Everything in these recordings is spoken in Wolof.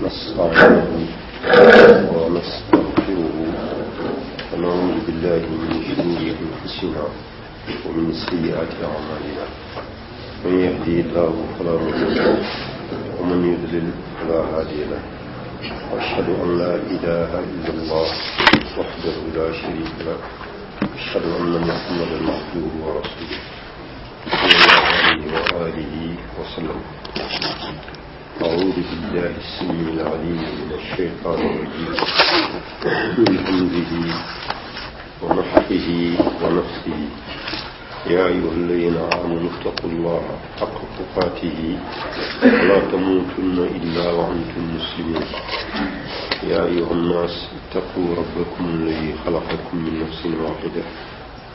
ونستعينه ونستغفره ونعوذ بالله من شرور انفسنا ومن سيئات اعمالنا من يهدي الله فلا مضل له ومن يضلل فلا هادي له واشهد ان لا اله الا الله وحده لا شريك له واشهد أن محمدا عبده ورسوله صلى الله عليه وآله وسلم أعوذ بالله السميع العليم من الشيطان الرجيم من حمده ومحقه ونفسه يا أيها الذين آمنوا اتقوا الله حق تقاته ولا تموتن إلا وأنتم مسلمون يا أيها الناس اتقوا ربكم الذي خلقكم من نفس واحدة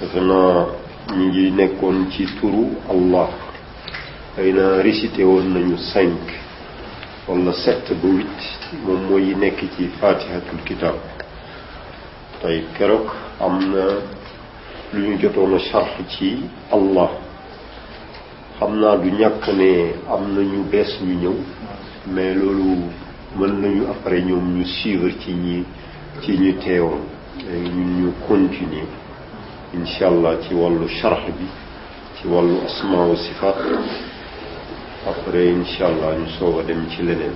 defe naa ñu ngi nekkoon ci turu allah xëy na récité woon nañu cinq wala sept ba huit moom mooy yi nekk ci fatihatul kitab tey keroog am na lu ñu jotoon a charx ci allah xam naa du ñàkk ne am na ñu bees ñu ñëw mais loolu mën nañu après ñoom ñu suivre ci ñi ci ñi teewoon léegi ñun ñu continuer incha allah ci wàllu charx bi ci wàllu asma wa sifaat après incha allah ñu soog a dem ci leneen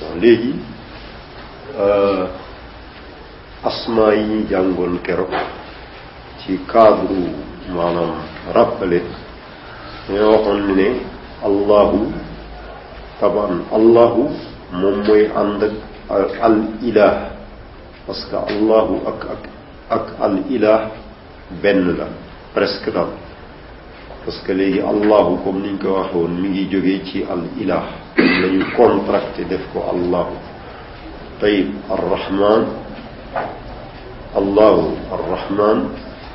bon léegi asma yi ñu jàngoon keroog ci cadre maanaam rappelé dañoo waxoon ñu ne allahu taban allahu moom mooy ànd ak al ilah parce que allahu ak ak ak al ilah benn la presque daal parce que léegi allahu comme niñ ko waxee woon mi ngi jógee ci al ilah la ñu contracté def ko allahu tayib arrahman allahu arrahman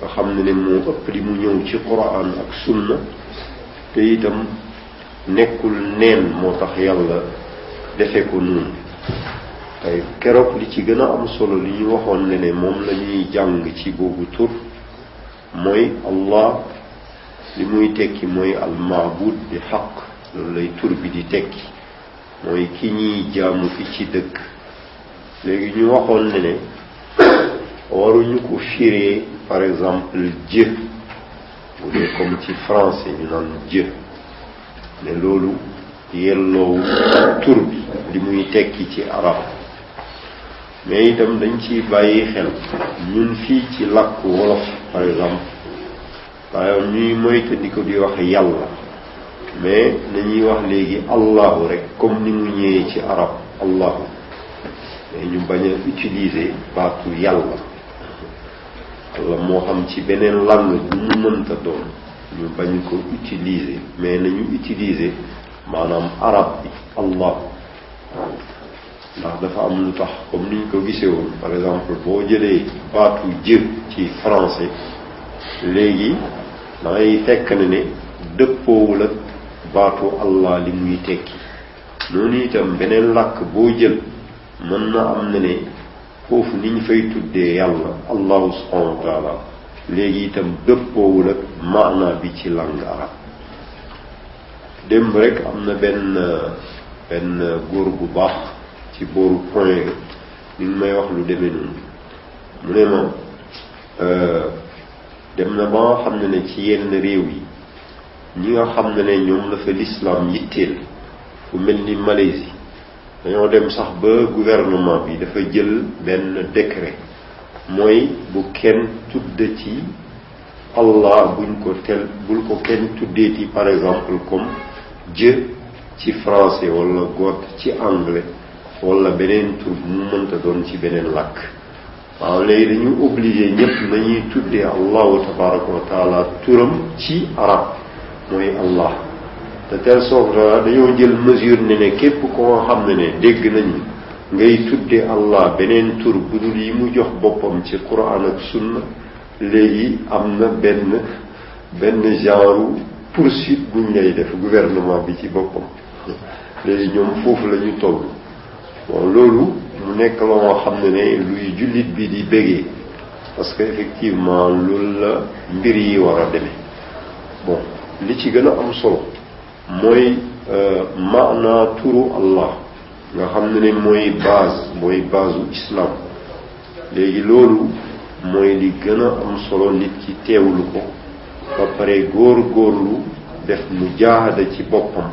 nga xam ne ne moo ëpp li mu ñëw ci quran ak sunna te itam nekkul neen moo tax yàlla defe ko noonu tey keroog li ci gën a am solo li ñu waxoon ne ne moom la ñuy jàng ci boobu tur mooy allah li muy tekki mooy al maabud bi xaq loolu lay tur bi di tekki mooy ki ñuy jaamu fi ci dëkk léegi ñu waxoon ne ne waruñu ko firee par exemple jë bu dee comme ci français ñu naan jë ne loolu yelloowu tur bi li muy tekki ci arab mais itam dañ ciy bàyyi xel ñun fii ci làkk wolof par exemple maanaam ñuy moytandiku di wax yàlla mais nañuy wax léegi allahu rek comme ni mu ñëwee ci arab allahu mais ñu bañ a utiliser baatu yàlla walla moo xam ci beneen langue bu mu mënta doon ñu bañ ko utiliser mais nañu utiliser maanaam arab bi allahu ndax dafa am lu tax comme niñ ko gisee woon par exemple boo jëlee baatu jë ci français léegi da ngay fekk ne ne dëppoowul ak baatu allah li muy tekki noonu itam beneen làkk boo jël mën na am ne ne foofu niñ fay tuddee yàlla allahu subhanahu wa taala léegi itam dëppoowul ak maana bi ci langue arabe démb rek am na benn benn góor bu baax ci booru point bi ñu may wax lu demee noonu mu ne ma dem na ba nga xam ne ne ci yenn réew yi ñi nga xam ne ne ñoom la fa lislaam yitteel fu mel ni Malaisie dañoo dem sax ba gouvernement bi dafa jël benn décret mooy bu kenn tudd ci Allah buñ ko tel bul ko kenn tuddeeti par exemple comme Dieu ci français wala God ci anglais wala beneen tur bu mu mënta doon ci beneen làkk waaw léegi dañu obligé ñëpp nañuy tuddee allahu tabaraka wa taala turam ci arab mooy allah de telle sorte dañoo jël mesure ne ne képp koo xam ne ne dégg nañu ngay tuddee allah beneen tur bu dul yi mu jox boppam ci quran ak sunna léegi am na benn benn genre poursuite buñ lay def gouvernement bi ci boppam léegi ñoom foofu la ñu toll bon loolu mu nekk la moo xam ne ne luy jullit bi di bégee parce que effectivement loolu la mbir yi war a demee bon li ci gën a am solo mooy maanaa turu Allah nga xam ne ne mooy base mooy base u islam léegi loolu mooy li gën a am solo nit ki teewlu ko ba pare góor góorlu def mu jaada ci boppam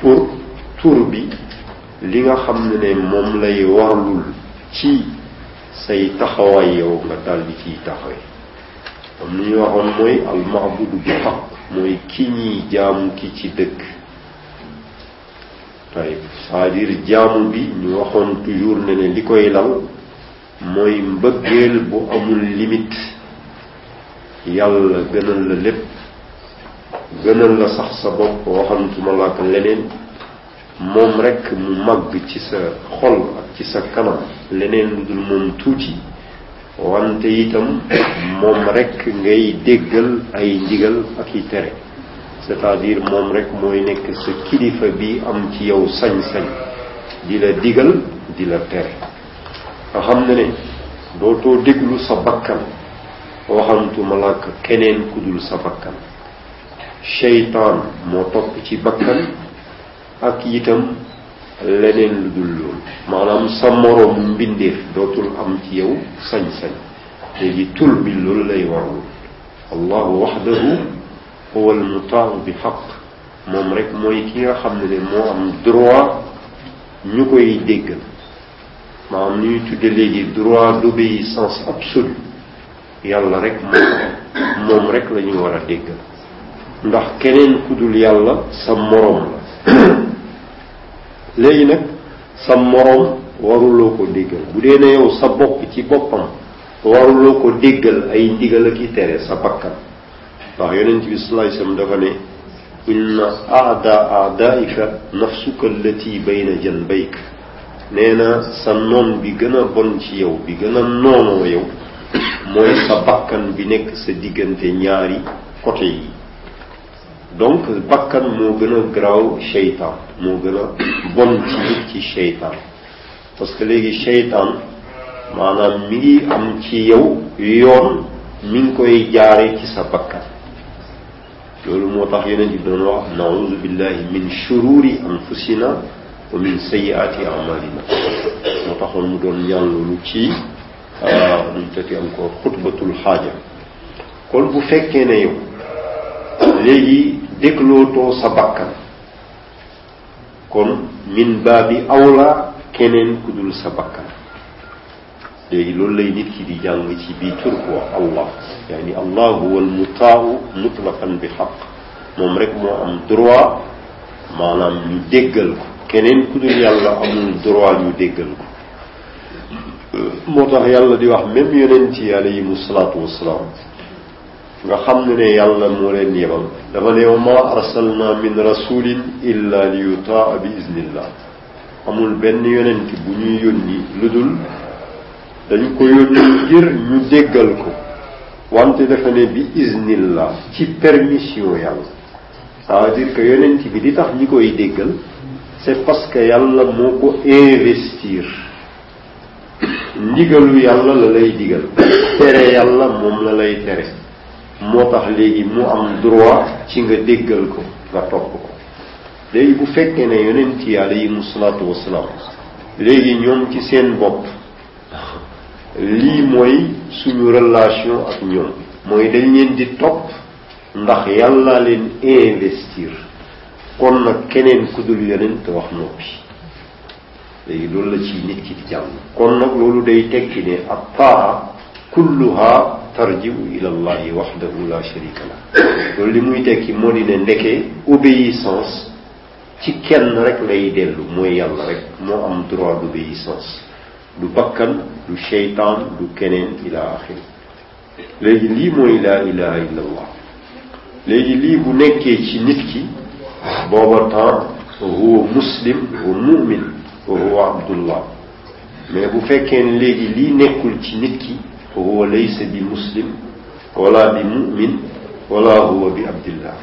pour tur bi li nga xam ne ne moom lay warlul ci say taxawaay yow nga dal di ciy taxawee am ni ñu waxoon mooy almaabudu bi xaq mooy ki ñiy jaamu ki ci dëkk tayib c'est-à-dire jaamu bi ñu waxoon toujours ne ne li koy lal mooy mbëggeel bu amul limite yàlla gënal la lépp gënal la sax sa bopp waxantuma la ak leneen moom rekk mu màgg ci sa xol ak ci sa kanam leneen lu dul moom tuuti wante itam moom rekk ngay déggal ay ndigal ak i tere c'est-à-dire moom rekk mooy nekk sa kilifa bi am ci yow sañ-sañ di la digal di la tere nga xam ne ne dootoo déglu sa bakkan waxantuma làkk keneen ku dul sa bakkan seytaan moo topp ci bakkan ak itam leneen lu dul loolu maanaam sa moroom mbindeef dootul am ci yow sañ-sañ léegi tur bi loolu lay warlu allahu waxdahu huwa almutaahu bi xaq moom rek mooy ki nga xam ne ne moo am droit ñu koy déggal maanaam ñuy tudde léegi droit d'obéissance absolue yàlla rek moom moom rek la ñu war a déggal ndax keneen ku dul yàlla sa moroom la léegi nag sa moroom waruloo ko déggal bu dee ne yow sa bopp ci boppam waruloo ko déggal ay ndigal ak i tere sa bakkan ndax yonent bi sallallahu alayhi wasallam dafa ne inna aada aadaika nafsuka allati bayna janbayk nee na sa noon bi gën a bon ci yow bi gën a noonoo yow mooy sa bakkan bi nekk sa diggante ñaari côté yi donc bakkan moo gën a garaaw seytaan moo gën a bon ci nit ci seytaan parce que léegi seytaan maanaam mi ngi am ci yow yoon mi ngi koy jaare ci sa bakkan loolu moo tax yeneen bi doon wax naudu billahi min shururi anfusina wa min sayyiati amalina moo taxoon mu doon ñaan loolu ci nuñ tati am ko xutbatul xaaja kon bu fekkee ne yow léegi déglootoo sa bakkan kon min baabi awla keneen ku dul sa bakkan léegi loolu lay nit ki di jàng ci biir tur ko wax allah yaani allah huwa almutaaw mutlaqan bi xaq moom rek moo am droit maanaam ñu déggal ko keneen ku dul yàlla amul droit ñu déggal ko moo tax yàlla di wax même yonent yi alayhimu salaatu wassalaam nga xam ne ne yàlla moo leen yebal dafa ne wa ma arsalna min rasulin illa li yutaa bi iznillah amul benn yonent bu ñuy yónni lu dul dañu ko yónni ngir ñu déggal ko wante dafa ne bi iznillah ci permission yàlla ça veut dire que yonent bi li tax ñi koy déggal c'est parce que yàlla moo ko investir ndigalu yàlla la lay digal tere yàlla moom la lay tere moo tax léegi mu am droit ci nga déggal ko nga topp ko léegi bu fekkee ne yonent yi alayhimu salaatu wasalaam léegi ñoom ci seen bopp lii mooy suñu relation ak ñoom mooy dañ leen di topp ndax yàlla leen investir kon nag keneen ku dul yonent wax noppi léegi loolu la ci nit ki di jàng kon nag loolu day tekki ne ab taa kulluha tarjiu ila allahi waxdahu la sharika la loolu li muy tekki moo di ne ndeke obéissance ci kenn rek lay dellu mooy yàlla rek moo am droit d'obéissance du bakkan du seytaan du keneen ila axiri léegi lii mooy laa ilaha illa allah léegi lii bu nekkee ci nit ki booba temps huwa muslim wa mu'min wa huwa abdullah mais bu fekkee ne léegi lii nekkul ci nit ki huwa laysa bi muslim wala bi mu'min wala huwa bi abdillah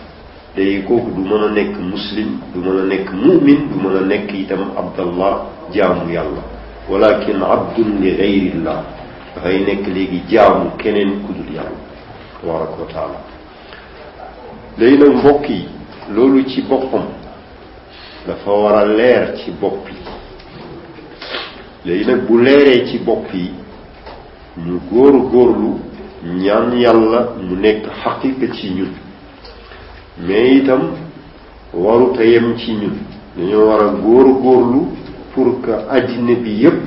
day kooku du mën a nekk muslim du mën a nekk mu'min du mën a nekk itam abdallah jaamu yàlla walakin abdun li gayrillah dafay nekk léegi jaamu keneen ku dul yàlla tabaraka wa taala léegi nag mbokk yi loolu ci boppam dafa war a leer ci bopp yi léegi nag bu leeree ci bopp yi ñu góor góorlu ñaan yàlla mu nekk xaqiqa ci ñun mais itam waru te yem ci ñun dañoo war a góor góorlu pour que àddina bi yépp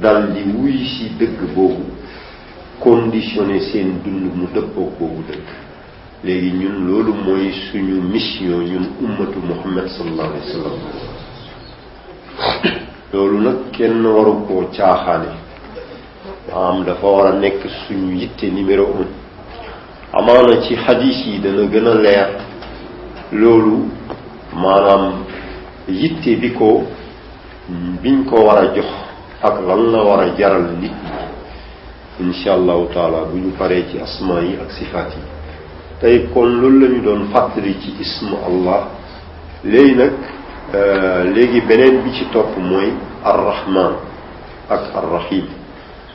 dal di wuy si dëgg boobu conditionné seen dund mu dëppoo boobu dëgg léegi ñun loolu mooy suñu mission ñun ummatu muhammad sallallahu alayhi wa sallam loolu nag kenn waru koo caaxaane maanaam dafa war a nekk suñu yitte numéro un amaana ci xadis yi dana gën a leer loolu maanaam yitte bi ko biñ ko war a jox ak lan la war a jaral nit ñi insha allahu taala bu ñu paree ci asma yi ak sifaat yi tey kon loolu la ñu doon fàttali ci ismu allah léegi nag léegi beneen bi ci topp mooy arrahman ak arrahim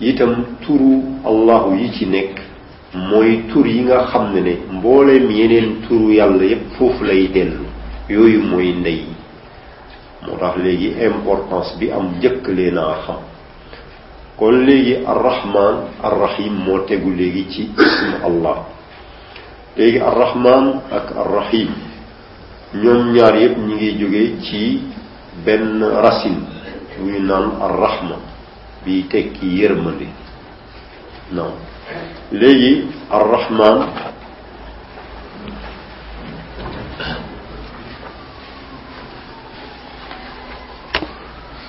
itam turu allahu yi ci nekk mooy tur yi nga xam ne ne mbooleem yeneen turu yàlla yépp foofu lay dellu yooyu mooy ndey moo tax léegi importance bi am njëkk leen a xam kon léegi arrahman arrahim moo tegu léegi ci ismu allah léegi arrahman ak arrahim ñoom ñaar yëpp ñi ngi jóge ci benn racine bu ñu naan arrahma bi tekki yërmande non léegi arrahman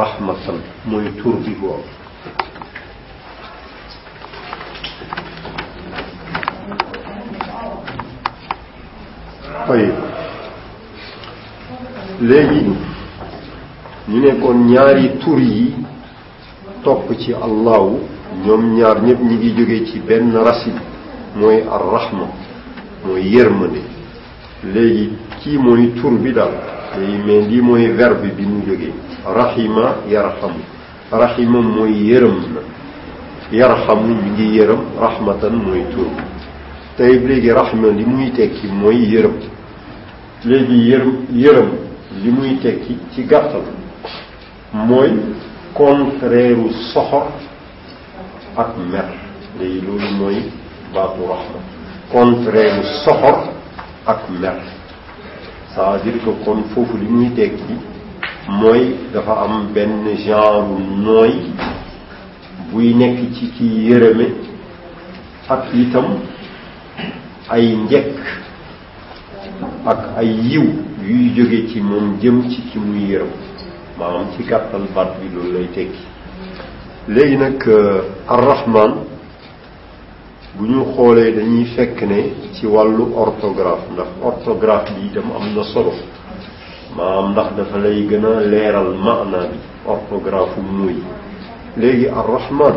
rahmatan mooy tur bi boobu tayib léegi ñu nekkoon ñaari tur yi topp ci allahu ñoom ñaar ñëpp ñi ngi jóge ci benn racine mooy arrahma mooy yërmande léegi kii mooy tur bi daal léegi mais lii mooy verbe bi mu jógee rahima yarhamu rahima mooy yërëm na yarhamu ñu ngi yërëm rahmatan mooy tur bi tey léegi rahma li muy tekki mooy yërëm léegi yërëm yërëm li muy tekki ci gàttal mooy contraire u soxor ak mer léegi loolu mooy baatu rahma contraire u soxor ak mer c'est-à-dire que kon foofu li muy tekki mooy dafa am benn genre nooy buy nekk ci kii yërëme ak itam ay njëkk ak ay yiw yuy jóge ci moom jëm ci ci muy yërëm maanaam ci gàttal baat bi loolu lay tekki léegi nag euh, arrahman bu ñu xoolee dañuy fekk ne ci wàllu orthographe ndax orthographe bi itam am na solo maanaam ndax dafa lay gën a leeral maana bi orthographe muy léegi arrahman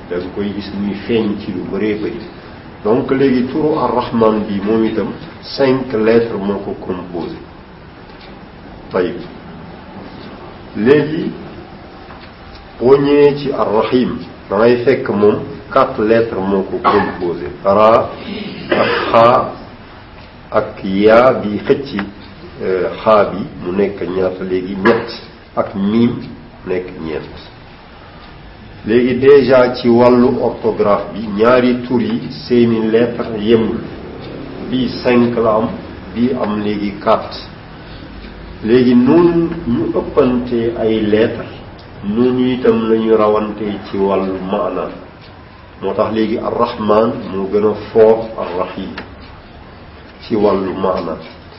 da nga koy gis muy feeñ ci lu bëree bëri donc léegi turu arrahman bi moom itam cinq lettres moo ko composé tayib léegi boo ñëwee ci arrahim da ngay fekk moom quatre lettres moo ko composé ra ak xaa ak yaa bi xëcc xaa bi mu nekk ñaata léegi ñett ak miim nekk ñeent léegi déjà ci wàllu orthographe bi ñaari tur yi seeni lettre yemul bii cinq la am bii am léegi quatre léegi noonu ñu ëppante ay lettre noonu itam la ñu rawante ci wàllu maana moo tax léegi arrahman moo gën a fort arrahim ci wàllu maana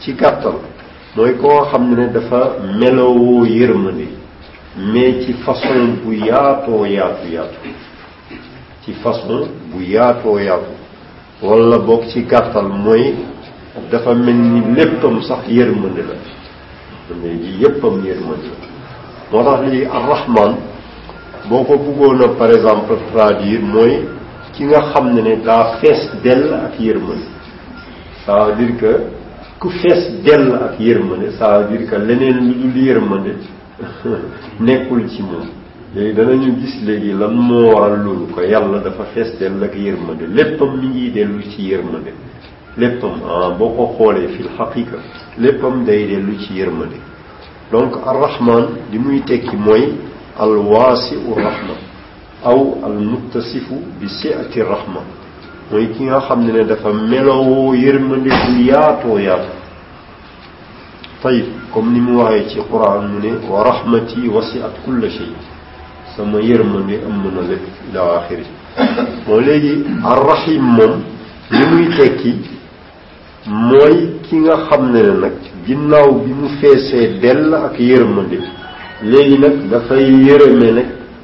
ci gàttal mooy koo xam ne dafa melowoo yërmande mais ci façon bu yaatoo yaatu yaatu ci façon bu yaatoo yaatu wala boog ci gàttal mooy dafa mel ni léppam sax yërmande la mais ji yéppam yërmande la moo tax lii arrahman boo ko bëggoon a par exemple traduire mooy ki nga xam ne ne daa fees dell ak yërmande ça veut dire que ku fees dell ak yërmande ça veut dire que leneen lu dul yërmande nekkul ci moom léegi danañu gis léegi lan moo waral loolu ko yàlla dafa fees dell ak yërmande léppam mi ngi dellu ci yërmande léppam ah boo ko xoolee fil xaqiqa léppam day dellu ci yërmande donc arrahman li muy tekki mooy alwaasi u rahma aw al muttasifu bi siati rahma mooy ki nga xam ne ne dafa melowoo yërmande bu yaatoo yaatu tayib comme ni mu waxee ci quran mu ne wa rahmati wasiat kulla shay sama yërmande ëmb na lépp ila axiri moo léegi arrahim moom li muy tekki mooy ki nga xam ne ne nag ginnaaw bi mu feesee dell ak yërmande léegi nag dafay yërëme nag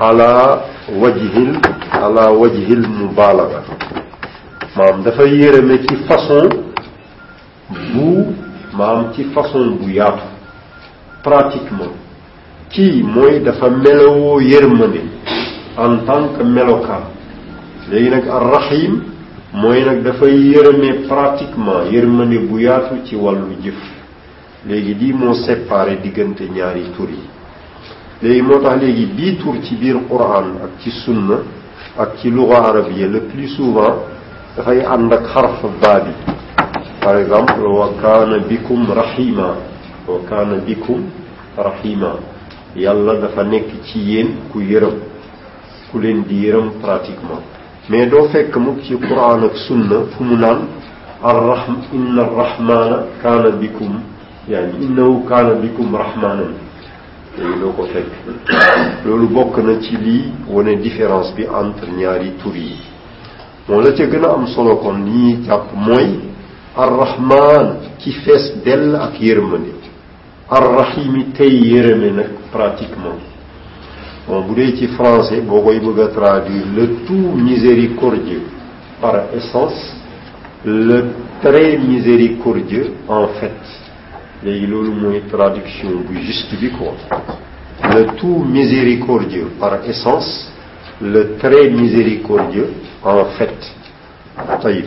ala wajhil ala wajhil mubaalaga maanaam dafa yërëme ci façon bu maanaam ci façon bu yaatu pratiquement kii mooy dafa melowoo yërmande en tant que melokaan léegi nag arrahim mooy nag dafay yërëme pratiquement yërmande bu yaatu ci wàllu jëf léegi lii moo séparé diggante ñaari tur yi léegi moo tax léegi bii tur ci biir quran ak ci sunna ak ci luga arabiya le plus souvent dafay ànd ak xarf baa bi par exemple wa kaana bikum rahima wa kaana bikum rahima yàlla dafa nekk ci yéen ku yërëm ku leen di yërëm pratiquement mais doo fekk mukk ci quran ak sunna fu mu naan arrahma inna arrahmana kaana bikum yaani innahu kaana bikum rahmanan léegi doo ko fekk loolu bokk na ci lii wane différence bi entre ñaari tur yi moo la ca gën a am solo kon li ñuy jàpp mooy arrahman ki fees dell ak yërmande arrahimi tey yërëme nag pratiquement bon bu dee ci français boo koy bëgg a traduire le tout miséricordieux par essence le très miséricordieux en fait léegi loolu mooy traduction bu juste bi quoi le tout miséricordieux par essence le très miséricordieux en fait tayib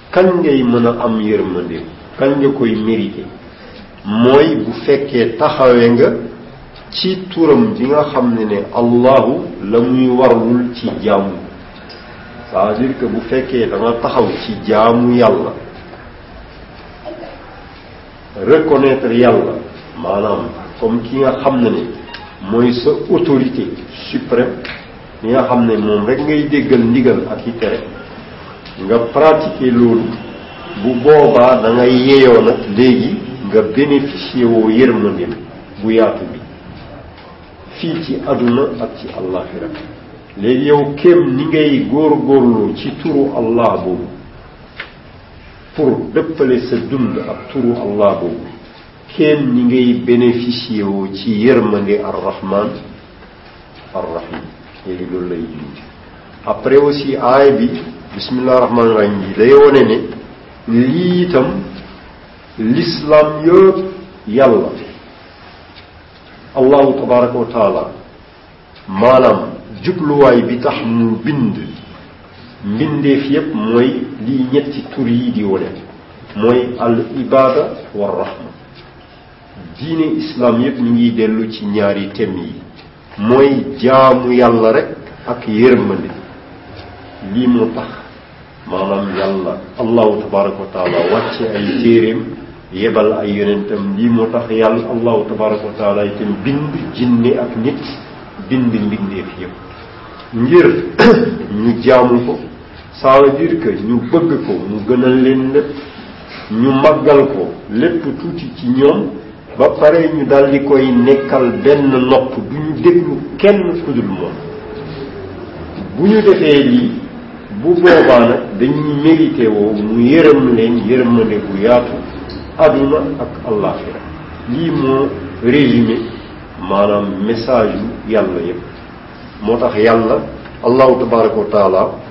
kañ ngay mën a am yërmande kañ nga koy mérité mooy bu fekkee taxawee nga ci turam bi nga xam ne ne allahu la muy warlul ci jaamu c'est-à-dire que bu fekkee da nga taxaw ci jaamu yàlla reconnaître yàlla maanaam comme ki nga xam ne ni mooy sa autorité suprême li nga xam ne moom rek ngay déggal ndigal ak i tere nga pratiquer loolu bu boobaa da nga yeyoo nag léegi nga bénéficier woo yërmande bu yaatu bi fii ci àdduna ak ci àllaaxira léegi yow kéem ni ngay góor góorloo ci turu allah boobu pour dëppale sa dund ak turu allah boobu kenn ñi ngay bénéficié woo ci yërmande arrahman arrahim léegi loolu lay junj après aussi aay bi bismillah rahman rahim bi day wone ne lii itam l'islam yëpp yàlla allahu tabaraka wa taala maanaam jubluwaay bi tax mu bind mbindeef yépp mooy lii ñetti tur yi di wone mooy al ibaada wa rahma diine islaam yépp ñu ngi dellu ci ñaari thème yi mooy jaamu yàlla rekk ak yërmande lii moo tax maanaam yàlla allahu tabaraka wa taala wàcce ay téeréem yebal ay yonentam lii moo tax yàlla allahu tabaraka wa taala itam bind jinne ak nit bind mbindeef yëpp ngir ñu jaamu ko ça veut dire que ñu bëgg ko mu gënal leen lépp ñu màggal ko lépp tuuti ci ñoom ba pare ñu dal di koy nekkal benn nopp du ñu déglu kenn ku dul moom bu ñu defee lii bu boobaa nag dañuy mérité woo mu yërëm leen yërmande bu yaatu aduna ak àllaaxira lii moo résumé maanaam message yu yàlla yépp moo tax yàlla allahu tabaraka wa taala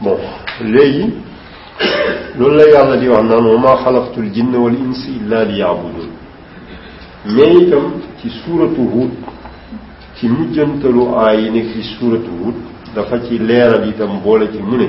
bon léegi loolu la yàlla di wax naan wa maa xalaqtul jinna wal insi illa li yaabudun mais itam ci suuratu Huud ci mujjantalu aay yi nekk ci suuratu Huud dafa ci leeral itam boole ci mu ne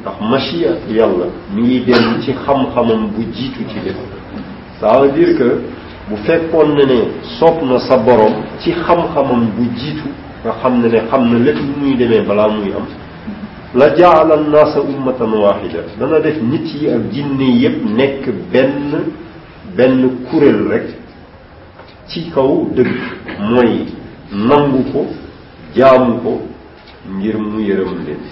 ndax machia yàlla mi ngi dellu ci xam-xamam bu jiitu ci lépp ça veut dire que bu fekkoon ne ne soob na sa borom ci xam-xamam bu jiitu nga xam ne ne xam na lépp lu muy demee balaa muy am la jaala naasa ummatan waaxida dana def nit yi ak jinne yépp nekk benn benn kuréel rek ci kaw dëgg mooy nangu ko jaamu ko ngir mu yërëm leen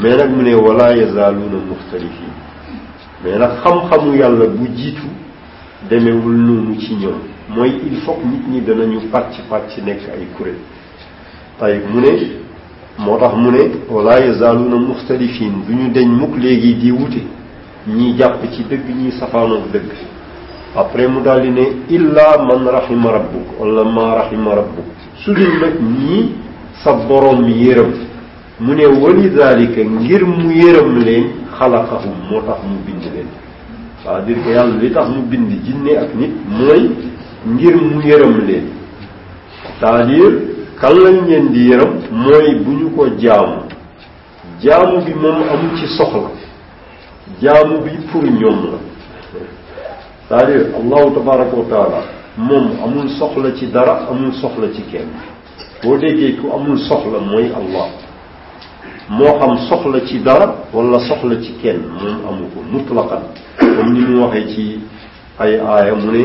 mais nag mu ne wala yazaaluuna muxtalifiin mais nag xam-xamu yàlla bu jiitu demewul noonu ci ñoom mooy il faut que nit ñi danañu pàcc pàcc nekk ay kuréel tey mu ne moo tax mu ne wala yazaaluuna muxtalifiin du ñu deñ mukk léegi di wute ñii jàpp ci dëgg ñii safaanoog dëgg après mu daal di ne illa man rahima rabbuk wala ma rahima rabbuk su dul nag ñii sa borom mi yërëm mu ne wali dalika ngir mu yërëm leen xalaqahum moo tax mu bind leen c'est-à-dire que yàlla li tax mu bind jinne ak nit mooy ngir mu yërëm leen c'est-à-dire kan lañ leen di yërëm mooy bu ñu ko jaamu jaamu bi moom amul ci soxla jaamu bi pour ñoom la c'est-à-dire allahu tabaraka wa taala moom amul soxla ci dara amul soxla ci kenn boo déggee ku amul soxla mooy allah moo xam soxla ci dara wala soxla ci kenn moom amu ko mutlaqan comme ni mu waxee ci ay aaya mu ne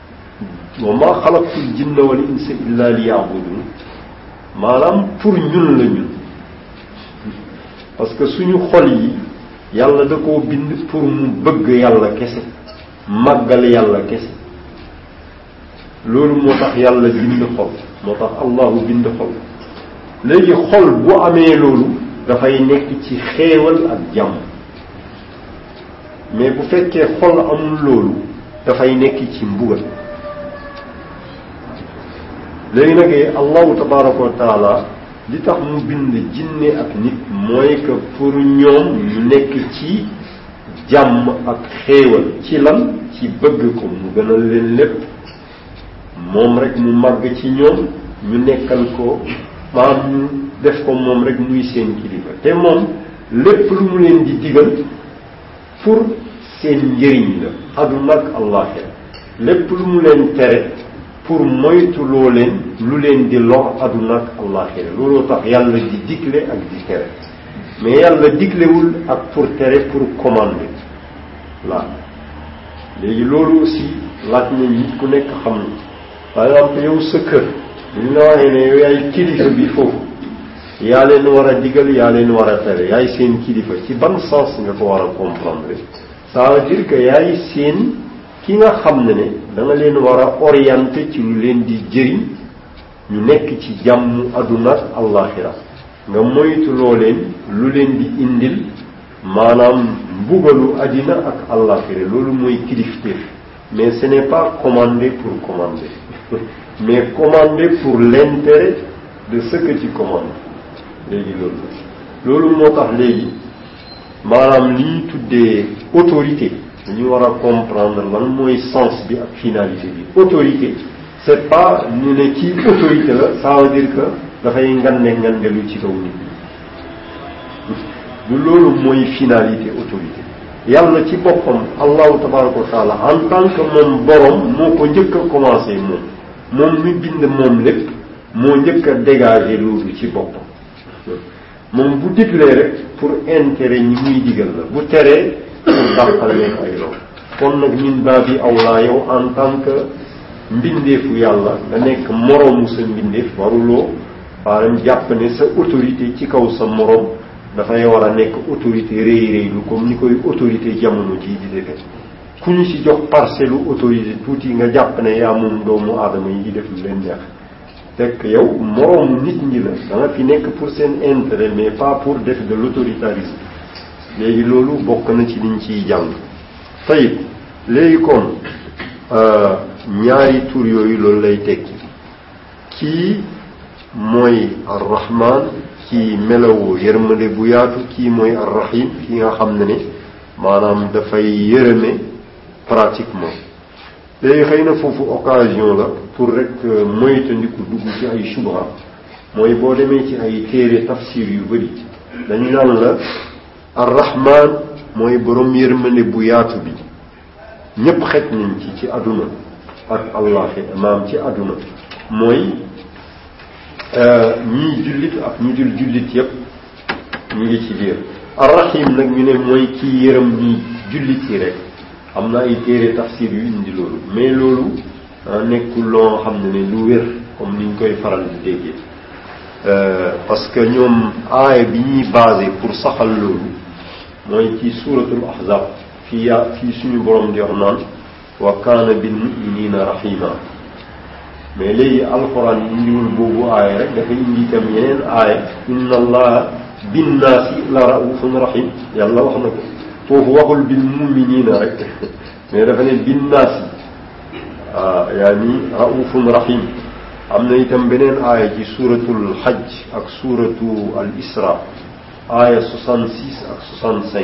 wa ma xalaqtul jinna wal insa illa li yaabudun maanaam pour ñun la ñun parce que suñu xol yi yàlla da koo bind pour mu bëgg yàlla kese màggal yàlla kese loolu moo tax yàlla bind xol moo tax allahu bind xol léegi xol bu amee loolu dafay nekk ci xéewal ak jàmm mais bu fekkee xol amul loolu dafay nekk ci mbugal léegi nag allahu tabaraka wa taala li tax mu bind jinne ak nit mooy que pour ñoom ñu nekk ci jàmm ak xéewal ci lan ci bëgg ko mu gënal leen lépp moom rek mu màgg ci ñoom ñu nekkal ko maam ñu def ko moom rek muy seen kilifa te moom lépp lu mu leen di digal pour seen njëriñ la aduna ak àllaaxira lépp lu mu leen tere pour moytu loo leen lu leen di lor aduna ak àllaaxira looloo tax yàlla di digle ak di tere mais yàlla diglewul ak pour tere pour commander la léegi loolu aussi laaj na nit ku nekk xam na par exemple yow sa kër bu ñu la waxee ne yow yaay kilifa bi foofu yaa leen war a digal yaa leen war a tere yaay seen kilifa ci ban sens nga ko war a comprendre ça veut dire que yaay seen ki nga xam ne ne da nga leen war a orienter ci lu leen di jëriñ ñu nekk ci jàmm àdduna ak àllaaxira nga moytuloo leen lu leen di indil maanaam mbugalu àddina ak àllaaxira loolu mooy kilifteef mais ce n'est pas commandé pour commander mais commandé pour l'intérêt de ce que tu commandes léegi loolu la loolu moo tax léegi maanaam li ñu tuddee autorité dañu war a comprendre lan mooy sens bi ak finalité bi autorité c'est pas ñu ne kii autorité la ça veut dire que dafay ngande ngandelu ci kaw nit ñi du loolu mooy finalité autorité yàlla ci boppam allahu tabaraka wa taala en tant que moom borom moo ko njëkk a commencé moom moom mi bind moom lépp moo njëkk a dégagé loolu ci boppam moom bu diglee rek pour intérêt ñi muy digal la bu teree pour dàqal leen ay lor kon nag ñun baa bi awlaa yow en tant que mbindeefu yàlla nga nekk moroomu sa mbindeef waruloo maanaam jàpp ne sa autorité ci kaw sa moroom dafay war a nekk autorité réy réy lu comme ni koy autorité jamono jii di defee ku ñu ci jox parcelle autorité tuuti nga jàpp ne yaa moom doomu aadama yi def lu leen neex fekk yow moroomu nit ñi la da nga fi nekk pour seen intérêt mais pas pour def de l'autoritarisme léegi loolu bokk na ci liñ ciy jàng tayib léegi kon ñaari tur yooyu loolu lay tekki kii mooy arrahman kii melawoo yërmande bu yaatu kii mooy arrahim ki nga xam ne ne maanaam dafay yërëme pratiquement léegi xëy na foofu occasion la pour rek euh, moytandiku dugg ci ay subha mooy boo demee ci ay téere tafsir yu bëri dañu naan la arrahman mooy borom yërmande bu yaatu bi ñépp xej nañ ci ci àdduna ak allaaxi maam ci àdduna mooy euh, ñii jullit ak ñi dul jullit yépp ñu ngi ci biir arrahim nag ñu ne mooy ci yërëm ñi jullit yi rek am na ay téere tafsir yu indi loolu mais loolu ah, nekkul loo xam ne ne lu wér comme niñ koy faral di déggee euh, parce que ñoom aaya bi ñuy basé pour saxal loolu mooy ci suuratul ahzab fii yaa fii suñu borom di wax naan wa kaana bil muminina rahima mais léegi alxuraan indiwul boobu aaya rek dafa indi itam yeneen aaya inna allaha binnaasi la raufun rahim yàlla wax na ko foofu waxul bil muminina rek mais dafa ne binnaasi ah yaa ni raufun rahim am na itam beneen aaya ci suuratul xaj ak suuratu al isra aaya 66 ak 65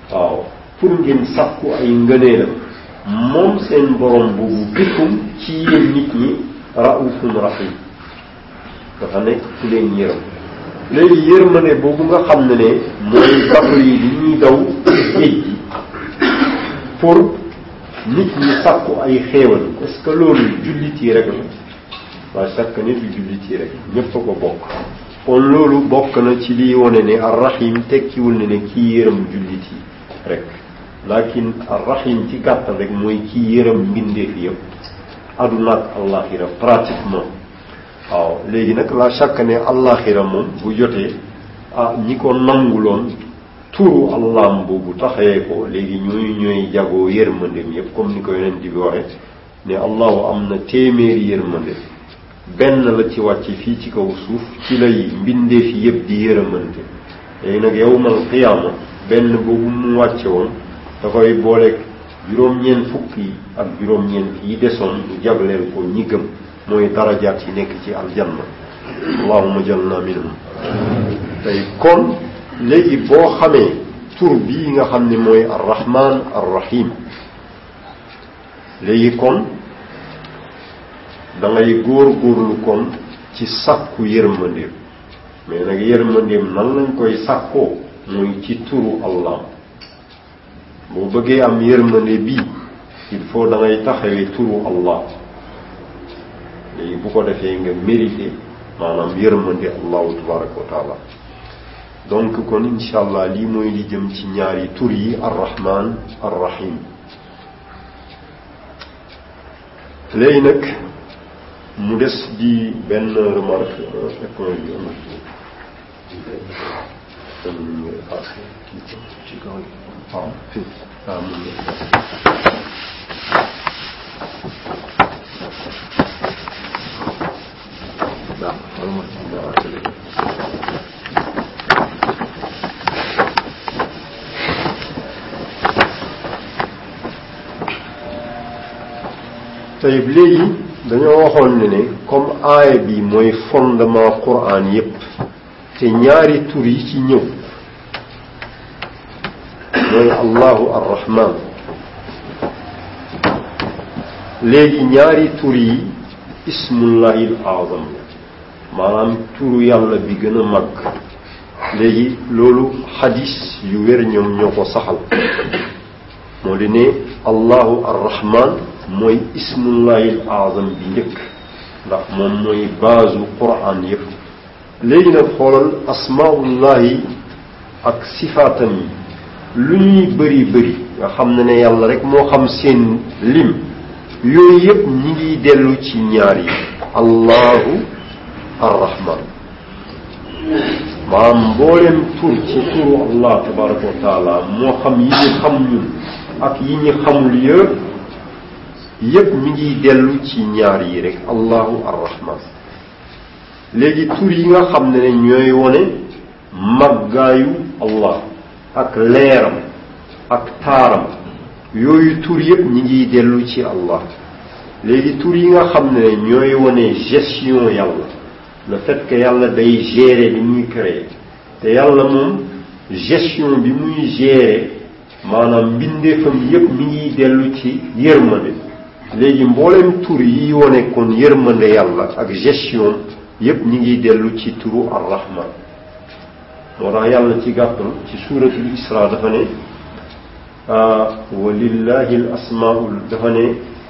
waaw pour ngeen sàkku ay ngëneelam moom seen borom boobu bikum ci yéen nit ñi raufun rahim dafa nekk ku leen yërëm léegi yërmande boobu nga xam ne ne mooy bato yi li ñuy daw géej gi pour nit ñi sàkku ay xéewal est-ce que loolu jullit yi rek la waaye sàkk nit yu jullit yi rek ñëpp a ko bokk kon loolu bokk na ci liy wone ne arrahim tekkiwul ne ne kii yërëm jullit yi rek lakin arrahim ci gàttal rek mooy kii yërëm mbindeef yëpp aduna ak àllaaxira pratiquement waaw léegi nag la chaque ne àllaaxira moom bu jotee ah ñi ko nanguloon turu allaam boobu taxee ko léegi ñooy ñooy jagoo yërmandeem yëpp comme ni ko yonent bi waxe ne allahu am na téeméeri yërmande benn la ci wàcc fii ci kaw suuf ci lay mbindeef yëpp di yërëmante léegi nag yawmal qiyaama benn boobu mu wàcce woon da koy booleeg juróom-ñeent fukk yi ak juróom-ñeent yi desoon mu jagleel ko ñi gëm mooy darajaat yi nekk ci aljanna allahumma jalna minhum tey kon léegi boo xamee tur bii nga xam ne mooy arrahman arrahim léegi kon dangay góor góorlu kon ci sàkku yërmandeem mais nag yërmandeem nan lañ koy sàkkoo muy ci turu allah boo bëggee am yërmande bii il faut da ngay taxawee turu allah léegi bu ko defee nga mérité maanaam yërmande allahu tabaraka wa taala donc kon incha allah lii mooy li jëm ci ñaari tur yi arrahman arrahim léegi nag mu des di benn remarque ak point bi am ci kaw waaw fii waaw mun na tey léegi dañoo waxoon ne ne comme aaya bi mooy fondement Qur'an yépp te ñaari tur yi ci ñëw mooy allahu arrahman léegi ñaari tur yi ismullahil azam la maanaam turu yàlla bi gën a mag léegi loolu xadis yu wér ñoom ñoo ko saxal moo di ne allahu arrahman mooy ismullahil azam bi njëkk ndax moom mooy baasu quran yëpp léegi nag xoolal asmaullahi ak sifaatam yi lu ñuy bëri bëri nga xam ne ne yàlla rek moo xam seen lim yooyu yëpp ñi ngi dellu ci ñaar yi allahu arrahman maanaam mbooleem tur ci turu allah tabaraka wa taala moo xam yi ñu xam ñun ak yi ñu xamul yëpp yëpp ñi ngi dellu ci ñaar yi rek allahu arrahman léegi tur yi nga xam ne ñooy wone màggaayu allah ak leeram ak taaram yooyu tur yëpp ñi ngiy dellu ci allah léegi tur yi nga xam ne ñooy wone gestion yàlla le fait que yàlla day gérer li muy créer te yàlla moom gestion bi muy gérer maanaam mbindeefam yépp mi ngi dellu ci yërmande léegi mbooleem tur yi wane kon yërmande yàlla ak gestion yépp ñi ngi dellu ci turu arrahman moo tax yàlla ci gàttal ci suuratul isra dafa ne walillahi al asmaul dafa ne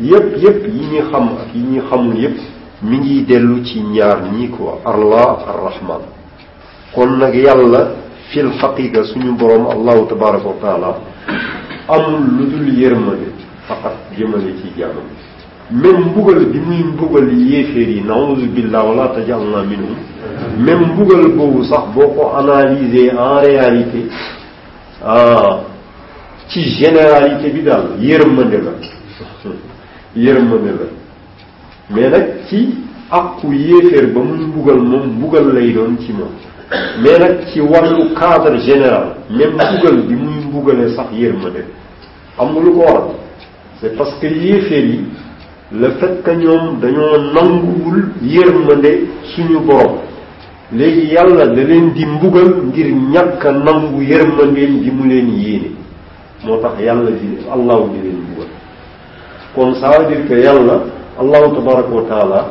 yépp yépp yi ñuy xam ak yi ñuy xamul yépp mi ngi dellu ci ñaar ñii ko allah arrahman kon nag yàlla fil xaqiqa suñu boroom allahu tabaraka wa taala amul lu dul yërmande faqat jëmale ci jaamam même mbugal bi muy mbugal yéeféer yi naawuzu billah wala tajalna minhum même mbugal boobu sax boo ko analyser en réalité ah ci généralité bi daal yërmande la yërmande la mais nag ci àqu yéeféer ba muy mbugal moom mbugal lay doon ci moom mais nag ci wàllu cadre général même mbugal bi muy mbugale sax yërmande am nga lu ko waral c'est parce que yéeféer yi le fait que ñoom dañoo nanguwul yërmande suñu borom léegi yàlla da leen di mbugal ngir ñàkk a nangu yërmandeem ji mu leen yéene moo tax yàlla di allahu di leen mbugal kon ça veut dire que yàlla allahu tabaraka wa taala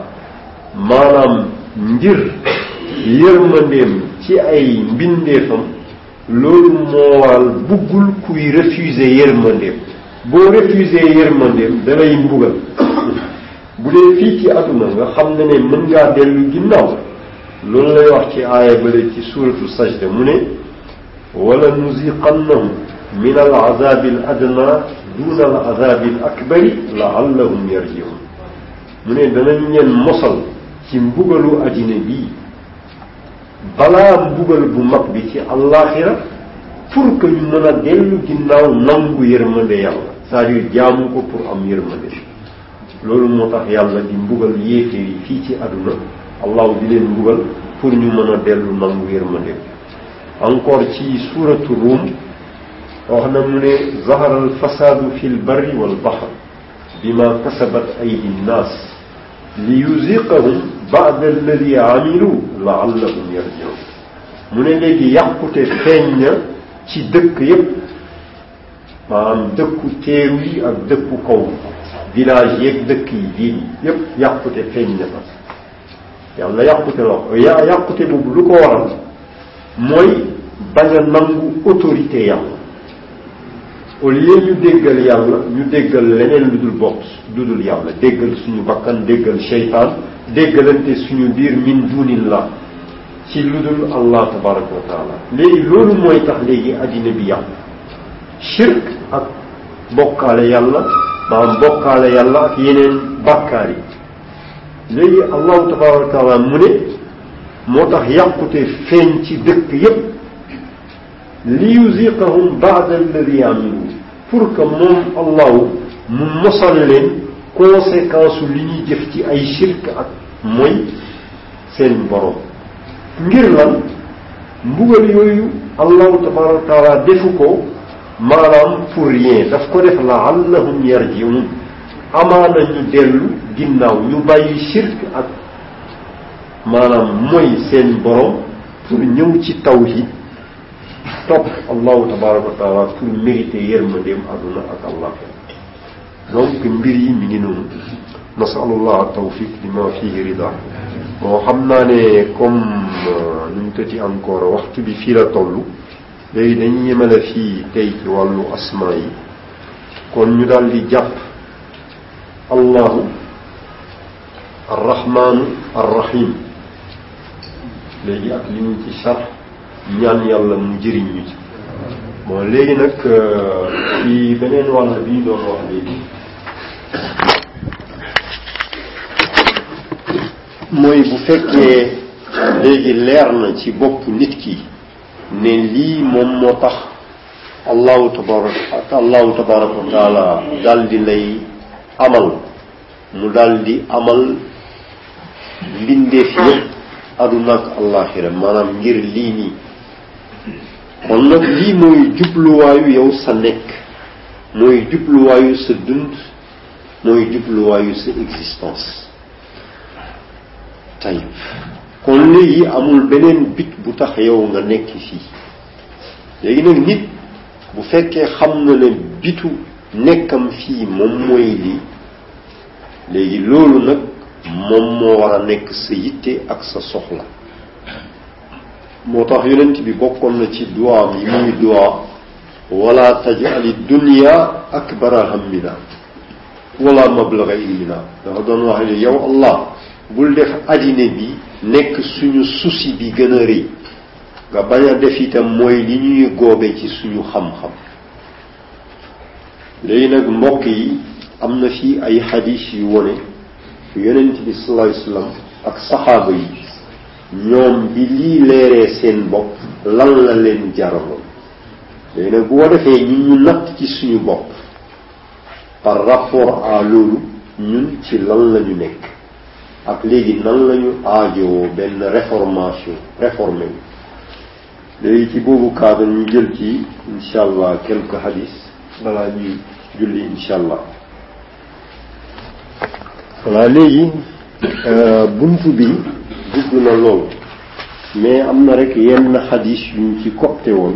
maanaam ngir yërmandeem ci ay mbindeefam loolu moo waral buggul kuy refuser yërmandeem boo refuser yërmandeem da lay mbugal bu dee fii ci àdduna nga xam ne ne mën ngaa dellu ginnaaw loolu lay wax ci aaya bale ci suuratu sajda mu ne wala nuziqannahum min al azabi al adna duna al azabi al akbari laallahum yarjiun mu ne danañ leen mosal ci mbugalu àddina bii balaa mbugal bu mag bi ci àllaaxira pour que ñu mën a dellu ginnaaw nangu yërmande yàlla c'est-à-dire jaamu ko pour am yërmande loolu moo tax yàlla di mbugal yéeféer yi fii ci àdduna allahu di leen mbugal pour ñu mën a dellu nangu yërmande encore ci suuratu ruum wax na mu ne zahara al fasaadu fi l barri wal bahr bima kasabat aydi nnaas li yuziqahum baada alladi amilu laallahum yarjiun mu ne léegi yàqute feeñ na ci dëkk yépp maanaam dëkku teeru yi ak dëkku kaw village yeeg dëkk yi ville yi yépp yàqute feeñ na fa yàlla yàqute la yàqute boobu lu ko waral mooy bañ a nangu autorité yàlla au lieu ñu déggal yàlla ñu déggal leneen lu dul bopp lu dul yàlla déggal suñu bakkan déggal seytaan déggalante suñu biir min dunillah ci lu dul allah tabaraka wa taala léegi loolu mooy tax léegi addina bi yàqu shirk ak bokkaale yàlla maanaam bokkaale yàlla ak yeneen bàkkaar yi léegi allahu tabaraka wa taala mu ne moo tax yàqute feeñ ci dëkk yépp li yuziqahum baada alladi amilu pour que moom allahu mu mosal leen conséquence li ñuy jëf ci ay shirk ak mooy seen borom ngir lan mbugal yooyu allahu tabaraka wa taala defu ko maanaam pour rien daf ko def laallahum yarjiun amaana ñu dellu ginnaaw ñu bàyyi shirk ak maanaam mooy seen borom pour ñëw ci tawhid topp allahu tabaraka wa taala pour mériter yërmandeem àdduna ak allah donc mbir yi mi ngi noonu nasalullah tawfiq li ma fihi rida moo xam naa ne comme nu ñu tëti encore waxtu bi fii la toll léegi dañu yemale fii tey ci wàllu asmaa yi kon ñu daal di jàpp allahu arrahmaanu arrahim léegi ak li ñu ci sar ñaan yàlla mu jëriñ ñu ci bon léegi nag ci beneen wàll bi ñu doon wax léegi mooy bu fekkee léegi leer na ci bopp nit ki ne lii moom moo tax allahu tabarak ak allahu tabaraka wa taala daal di lay amal mu daal di amal mbindeef yëpp aduna ak àllaaxira maanaam ngir lii nii kon nag lii mooy jubluwaayu yow sa nekk mooy jubluwaayu sa dund mooy jubluwaayu sa existence tey kon léegi amul beneen bit bu tax yow nga nekk fii léegi nag nit bu fekkee xam na ne bitu nekkam fii moom mooy lii léegi loolu nag moom moo war a nekk sa yitte ak sa soxla moo tax yonent bi bokkoon na ci duwaam yi muy duwaa wala tajali dunia akbara hammina wala mablaga ilmina dafa doon wax ne yow allah bul def addina bi nekk suñu souci bi gën a rëy nga bañ a def itam mooy li ñuy góobe ci suñu xam-xam léegi nag mbokk yi am na fii ay xadis yu wone yonent bi sallallahu alayhi wasallam ak saxaaba yi ñoom bi lii leeree seen bopp lan la leen jaraloon léegi nag bu ko defee ñun ñu natt ci suñu bopp par rapport à loolu ñun ci lan la ñu nekk ak léegi nan la ñu aajowoo benn réformation réformé wu léegi ci boobu cadre ñu jël ci incha allah quelques hadis balaa ñuy julli incha allah voilà léegi buntu bi dugg na loolu mais am na rek yenn xadis yuñ ci copté woon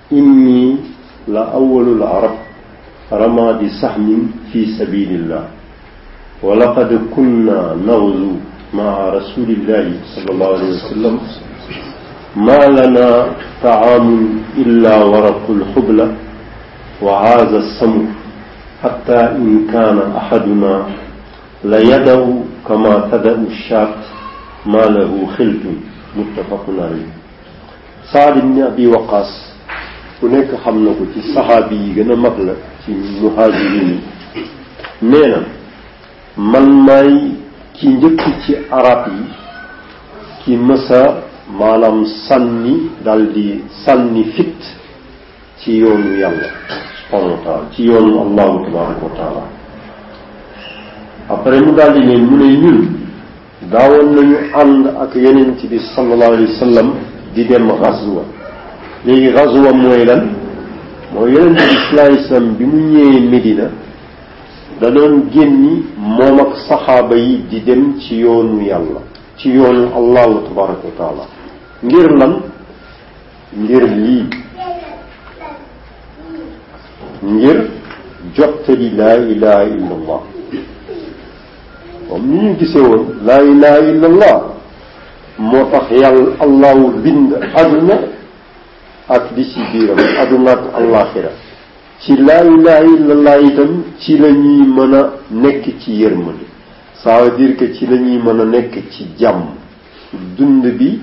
إني لأول العرب رمى بسهم في سبيل الله ولقد كنا نغزو مع رسول الله صلى الله عليه وسلم ما لنا طعام إلا ورق الحبلة وعاز السمر حتى إن كان أحدنا ليدع كما تدع الشاة ما له خلف متفق عليه Saad ibn Abi Waqaas ku nekk xam na ko ci saxaabi yi gën a mag la ci muhaajiriin yi nee na man maay ki njëkk ci arab yi ki mësa maanaam sànni daal di sànni fit ci yoonu yàlla subhanahu wa taala ci yoonu allahu tabaraka wa taala après mu daal di ne mu ne ñun daawoon nañu ànd ak yeneen ci bi sallallahu alayhi wa sallam di dem xaswa léegi xaswa mooy lan mooy yeneen ci bi sallallahu alayhi wa sallam bi mu ñëwee Medina da doon génni moom ak saxaaba yi di dem ci yoonu yàlla ci yoonu allahu tabaraka wa taala ngir lan ngir lii ngir jottali laa ilaha illa allah moom ni ñu gisee woon laa ilaha illa allah moo tax yàlla allahu bind aduna ak di ci biiram aduna ak alaxira ci laa ilaha illa allah itam ci la ñuy mën a nekk ci yërmande ça veut dire que ci la ñuy mën a nekk ci jàmm dund bi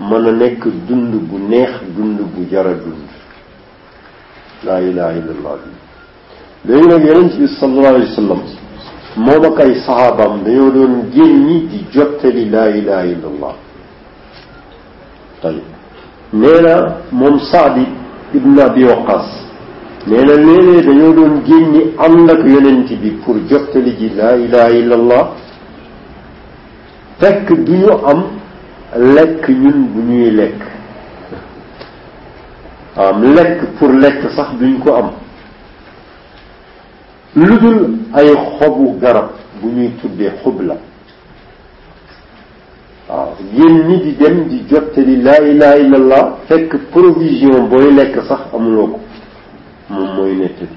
mën a nekk dund bu neex dund bu jara dund laa ilaha illa allah bi léegi nag yonent bi sallallahu alayhi wa sallam moom ak ay saxaabaam dañoo doon génni di jottali laa ilaha illa allah tayib nee na moom saadi ibn abi waqas nee na léeg-léeg dañoo doon génni ànd ak yonent bi pour jottali ji laa ilaha illa allah fekk du ñu am lekk ñun bu ñuy lekk am lekk pour lekk sax duñ ko am lu dul ay xobu garab bu ñuy tuddee xub la waaw yéen ñi di dem di jottali laa ilaha illallah fekk provision booy lekk sax amuloo ko moom mooy nettali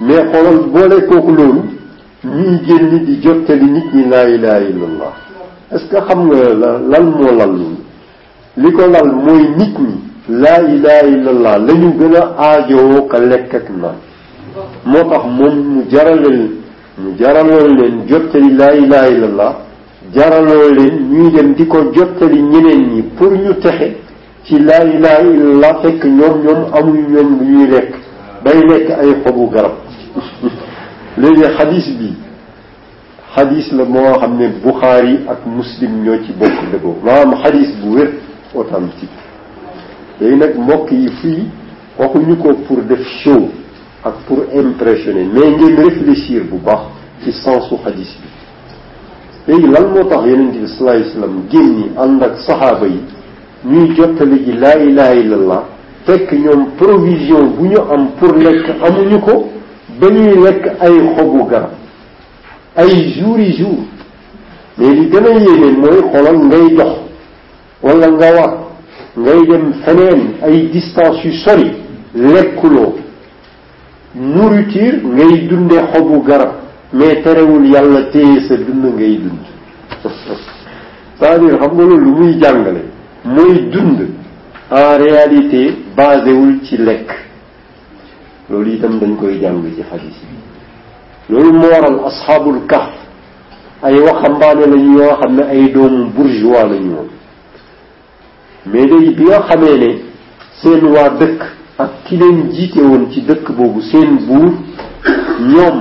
mais xoolal boole kooku loolu ñuy génn di jottali nit ñi laa ilaha illallah est-ce que xam nga la lan moo lal loolu li ko lal mooy nit ñi laa ilaha illallah la ñu gën a aajowoo ka lekk ak naan moo tax moom mu jaralal mu jaraloo leen jottali laa ilaha illallah jaraloo leen ñuy dem di ko jottali ñeneen ñi pour ñu texe ci laa ilaaha illallaah fekk ñoom ñoom amuñu ñoom lu ñuy lekk bay lekk ay xobu garab léegi xadis bi xadis la moo xam ne Buxaari ak Muslim ñoo ci bokk dëggoo maanaam xadis bu wér authentique léegi nag mbokk yi fii waxuñu ko pour def show ak pour impressionner mais ngeen réfléchir bu baax ci sensu xadis bi léegi lan moo tax yonent bi sallallahu alayhi wasallam génni ànd ak saxaaba yi ñuy jottali ji laa ilaha illallah fekk ñoom provision bu ñu am pour lekk amuñu ko ba ñuy lekk ay xobu garab ay jours yi jours mais li gën a yéeme mooy xoolal ngay dox wala nga war ngay dem feneen ay distance yu sori lekkuloo nourriture ngay dunde xobu garab mais terewul yàlla téye sa dund ngay dund c'est-à-dire xam nga loolu lu muy jàngale mooy dund en réalité basé wul ci lekk loolu itam dañ koy jàng ci xadis yi loolu moo waral asxaabul kahf ay waxambaane lañu yoo xam ne ay doomu bourgeois lañu woon mais léegi bi nga xamee ne seen waa dëkk ak ki leen jiite woon ci dëkk boobu seen buur ñoom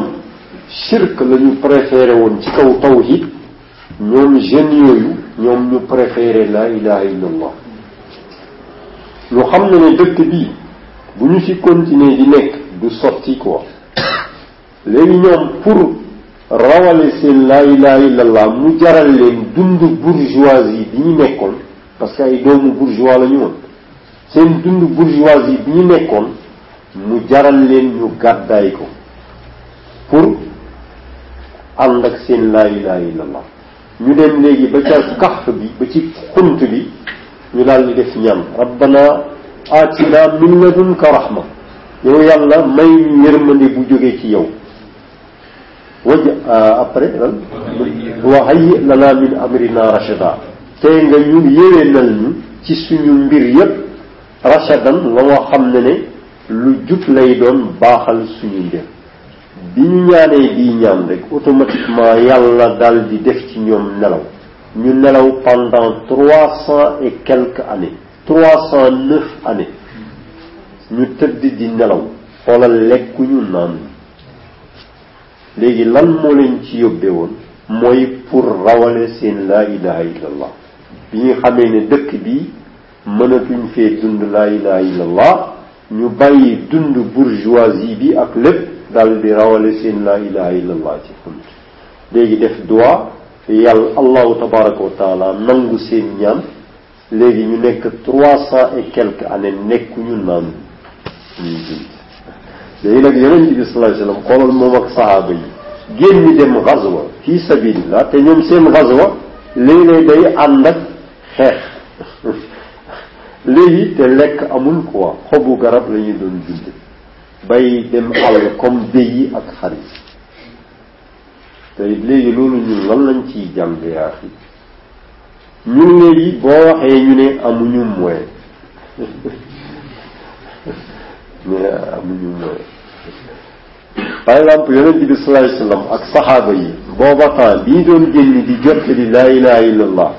shirk la ñu préféré woon ci kaw tawhid ñoom jeunes yooyu ñoom ñu préféré la ilaha illallah ñu xam ne ne dëkk bii bu ñu fi continuer di nekk du sotti quoi léegi ñoom pour rawale seen laa ilaha illallah mu jaral leen dund bourgeoisie bi ñu nekkoon parce que ay doomu bourgeois la ñu woon seen dund bourgeoisie bi ñu nekkoon mu jaral leen ñu gàddaay ko pour ànd ak seen laa ilaha illallah ñu dem léegi ba ca kax bi ba ci xunt bi ñu daal di def ñaan rabbana atina min ladunka rahma yow yàlla may ñu yërmande bu jógee ci yow waj après lan wa hayyi lana min amrina rachada tey nga ñu yéwénal ñu ci suñu mbir yépp rachadan la nga xam ne ne lu jub lay doon baaxal suñu mbir bi ñu ñaanee bii ñaan rek automatiquement yàlla dal di def ci ñoom nelaw ñu nelaw pendant trois cent et quelques années trois cent neuf années ñu tëdd di nelaw xoolal lekkuñu naan léegi lan moo leen ci yóbbee woon mooy pour rawale seen laa ilaha illallah bi ñu xamee ne dëkk bi mënatuñ fee dund laa ilaha illallah ñu bàyyi dund bourgeoisie bi ak lépp dal di rawale seen laa ilaha illallah ci xunt léegi def dua yàlla allahu tabaraka wa taala nangu seen ñaan léegi ñu nekk trois cent et quelques années nekkuñu naan ñuy dund léegi nag yonent bi sallallahu alayhi wasallam xoolal moom ak sahaaba yi génn dem gazwa fii sabilillah te ñoom seen gazwa léeg-léeg day ànd ak xeex léegi te lekk amul quoi xobu garab la ñuy doon dund bay dem àll comme béy yi ak xar yi te léegi loolu ñun lan lañ ciy jàng yaa fi ñun léegi boo waxee ñu ne amuñu moyen mais amuñu moyen par exemple yonent bi sallallahu alayhi wasallam ak saxaaba yi booba temps bii doon génn di jot di laa ilaha illallah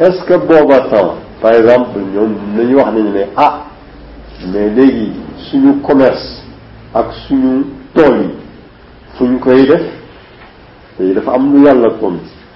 est-ce que booba temps par exemple ñoom nañu wax nañu ne ah mais léegi suñu commerce ak suñu tool yi fu ñu koy def te dafa am lu yàlla tontu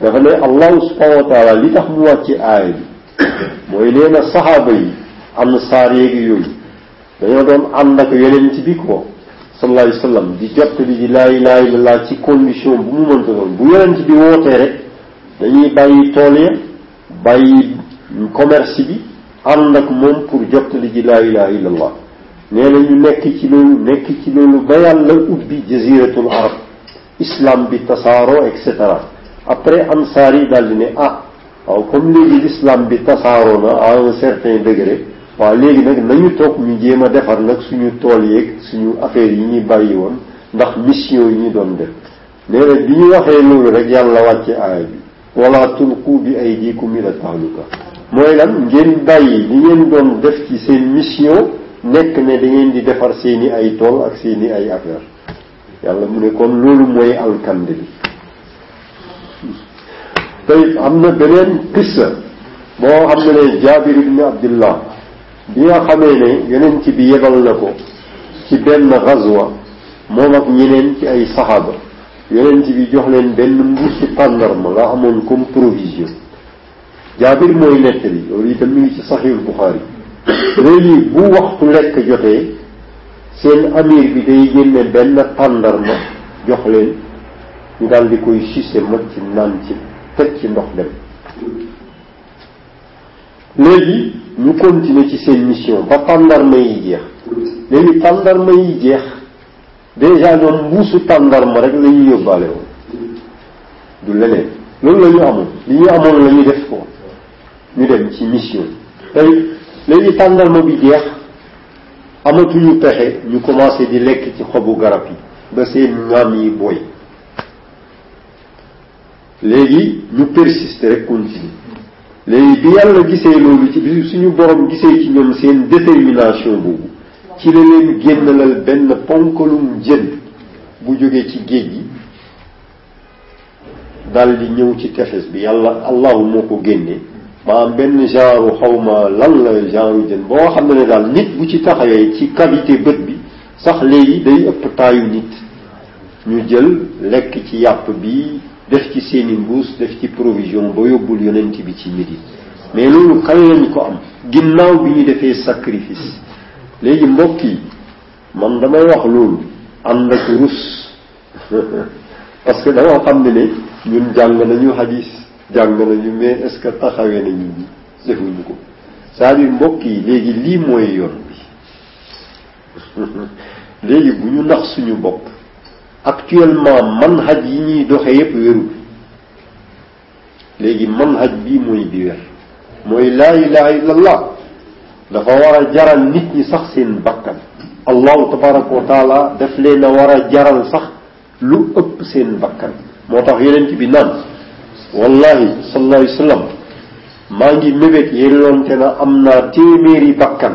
dafa ne allahu subhanahu wa taala li tax mu wàcce aaya bi mooy nee na saxaaba yi am na saar yéegi yooyu dañoo doon ànd ak yeneen ci bi ko sallallahu alayhi wa sallam di jot li di laa ilaaha illallaah ci condition bu mu mënta doon bu yeneen ci bi wootee rek dañuy bàyyi tool ya bàyyi commerce bi ànd ak moom pour jot li di laa ilaaha illallaah nee na ñu nekk ci loolu nekk ci loolu ba yàlla ubbi jaziratul arab islam bi tasaaroo et cetera après ansaar yi daal di ne ah waaw comme léegi l'islam bi tasaaroo na à un certain degré waaw léegi nag nañu toog ñu jéem a defar nag suñu tool yeeg suñu affaire yi ñuy bàyyi woon ndax mission yi ñu doon def nee na bi ñu waxee loolu rek yàlla wàcce aaya bi wala tulqu bi aydikum ila tahluka mooy lan ngeen bàyyi li ngeen doon def ci seen mission nekk ne da ngeen di defar seeni ay tool ak seeni ay affaire yàlla mu ne kon loolu mooy alkande bi tey am na beneen qissa boo xam ne ne jaabir ibn abdillah bi nga xamee ne yonent bi yebal na ko ci benn gazwa moom ak ñeneen ci ay saxaaba yonent bi jox leen benn mbuusu tàndarma la amoon comme provision jaabir mooy nettali loolu itam mi ngi ci saxiihul Buxaari léegi bu waxtu lekk jotee seen amir bi day génne benn tàndarma jox leen ñu daal di koy sucé mot ci naan ci teg ci ndox dem léegi ñu continuer ci seen mission ba tàndarma yi jeex léegi tàndarma yi jeex déjà ñoom mbuusu tàndarma rek la ñuy yóbbaale woon du leneen loolu la ñu amoon li ñu amoon la ñu def ko ñu dem ci mission tey léegi tàndarma bi jeex amatuñu pexe ñu commencé di lekk ci xobu garab yi ba seen maam yi booy léegi ñu persister rek continue léegi bi yàlla gisee loolu ci bi suñu borom gisee ci ñoom seen détermination boobu ci la leen génnalal benn ponkalum jën bu jógee ci géej gi dal di ñëw ci tefes bi yàlla allahu moo ko génnee ma am benn genre xawma lan la genre jën boo xam ne daal nit bu ci taxawee ci cavité bët bi sax léegi day ëpp taayu nit ñu jël lekk ci yàpp bi def ci seeni mbuus def ci provision ba yóbbul yonent bi ci midi mais loolu kan lañ ko am ginnaaw bi ñu defee sacrifice léegi mbokk yi man damay wax loolu ànd ak rus parce que dama xam ne ne ñun jàng nañu hadis jàng nañu mais est-ce que taxawee nañu defuñu ko c'est-à-dire mbokk yi léegi lii mooy yoon léegi bu ñu nax suñu bopp actuellement manhaj yi ñuy doxe yépp wérul léegi manhaj bii mooy bi wér mooy laa ilaha illa allah dafa war a jaral nit ñi sax seen bakkan allahu tabaraka wa taala daf leen a war a jaral sax lu ëpp seen bakkan moo tax yonent bi naan wallahi sallallahu alayhi wa sallam maa ngi mébét yelloonte na am naa téeméeri bakkan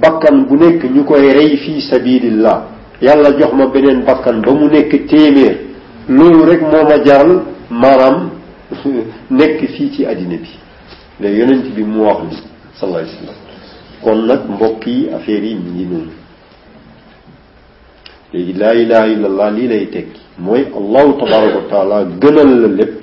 bakkan bu nekk ñu koy rey fii sabilillah yàlla jox ma beneen bakkan ba mu nekk téeméer loolu rek moo ma jaral maanaam nekk fii ci àddina bi la yonent bi mu wax ni sallallahu alayhi wa sallam kon nag mbokk yi affaire yi mi ngi noonu léegi laa ilaha illallah lii lay tekki mooy allahu tabaraka wa taala gënal la lépp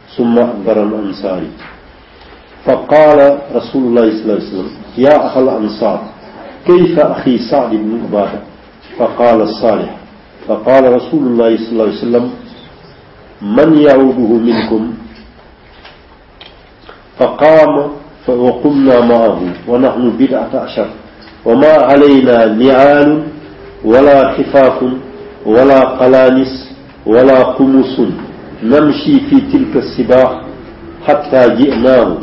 ثم أكبر الأنصاري فقال رسول الله صلى الله عليه وسلم يا أخ الأنصار كيف أخي سعد بن عبادة فقال الصالح فقال رسول الله صلى الله عليه وسلم من يعوده منكم فقام وقمنا معه ونحن بدعة أشهر وما علينا نعال ولا خفاف ولا قلانس ولا قمص نمشي في تلك السباق حتى جئناه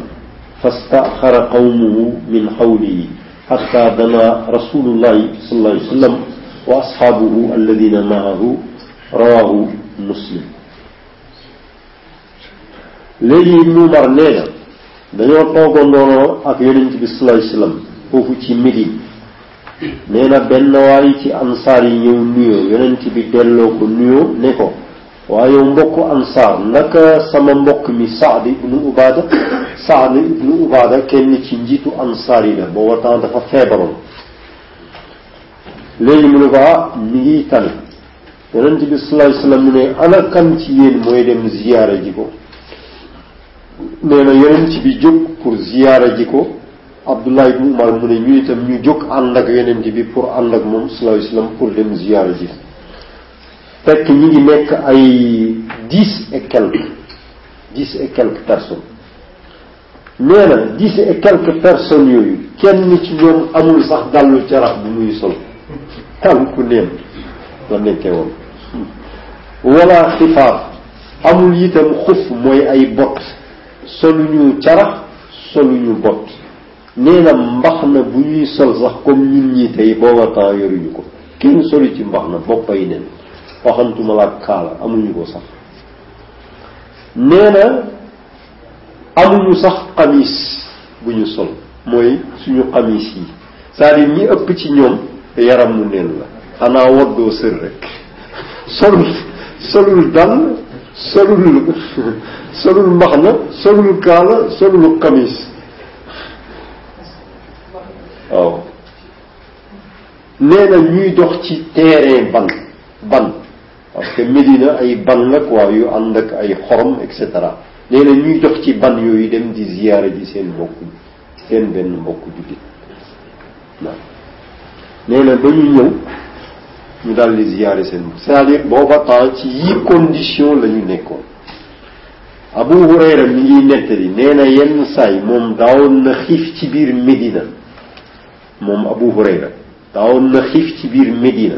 فاستأخر قومه من حوله حتى دنا رسول الله صلى الله عليه وسلم وأصحابه الذين معه رواه مسلم léegi Ibnu Umar nee na dañoo toogandoonoo ak yonent bi sallallahu alayhi wasallam foofu ci Médine nee na benn waay ci ansaar yi ñëw nuyoo yonent bi delloo ko nuyoo ne ko waaye yow mbokku ansaar naka sama mbokk mi Saad ibnu Ubaada Saad ibnu Ubaada kenn ci njiitu ansaar yi la booba temps dafa feebaroon léegi mu ne ko ah mi ngi tane yonent bi sallallahu alayhi wasallam mu ne ana kan ci yéen mooy dem ziyaara ji ko nee na yonent bi jóg pour ziyaara ji ko Abdullah ibn Umar mu ne ñu itam ñu jóg ànd ak yonent bi pour ànd ak moom sallallahu alayhi wasallam pour dem ziyaara ji ko fekk ñi ngi nekk ay dix et quelques dix et quelques personnes nee na dix et quelques personnes yooyu kenn ci ñoom amul sax dàllu carax bu muy sol tànku neen la nekkee woon wala xifaaf amul itam xuf mooy ay bot soluñu carax soluñu bot nee na mbax na bu ñuy sol sax comme ñun ñi tey booba temps yoruñu ko kenn solu ci mbax na boppay nen waxantuma la ak kaala amuñu ko sax nee na amuñu sax xamis bu ñu sol mooy suñu xamis yi c'est-à-dire ñi ëpp ci ñoom yaram mu neen la xanaa woddoo sër rek solul solul dal solul solul mbaxna solul kaala solul xamis waaw nee na ñuy dox ci terrain ban ban parce que Médina ay ban la quoi yu ànd ak ay xorom et cetera nee na ñuy dox ci ban yooyu dem di ziyaara ji seen mbokk seen benn mbokk jullit waaw nee na ba ñu ñëw ñu daal di ziyaare seen mbokk c'est-à-dire booba temps ci yi condition la ñu nekkoon Abu Hurayra mi ngi nettali nee na yenn saay moom daawoon na xiif ci biir Médina moom Abu Hurayra daawoon na xiif ci biir Médina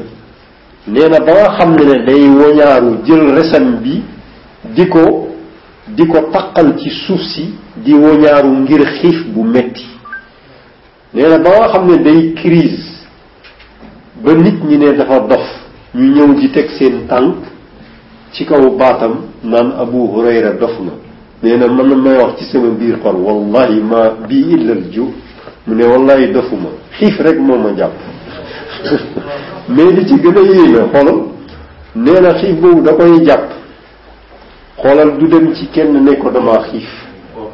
nee na ba nga xam ne ne day woñaaru jël resam bi di ko di ko taqal ci suuf si di woñaaru ngir xiif bu metti nee na ba nga xam ne day crise ba nit ñi ne dafa dof ñu ñëw di teg seen tànk ci kaw baatam naan abu hurayra dof na nee na mën na may wax ci sama biir xol wallahi ma bii illal ju mu ne wallahi dofuma xiif rek moo ma jàpp mais li ci gën a yéeme xoolal nee na xiif boobu da koy jàpp xoolal du dem ci kenn ne ko damaa xiif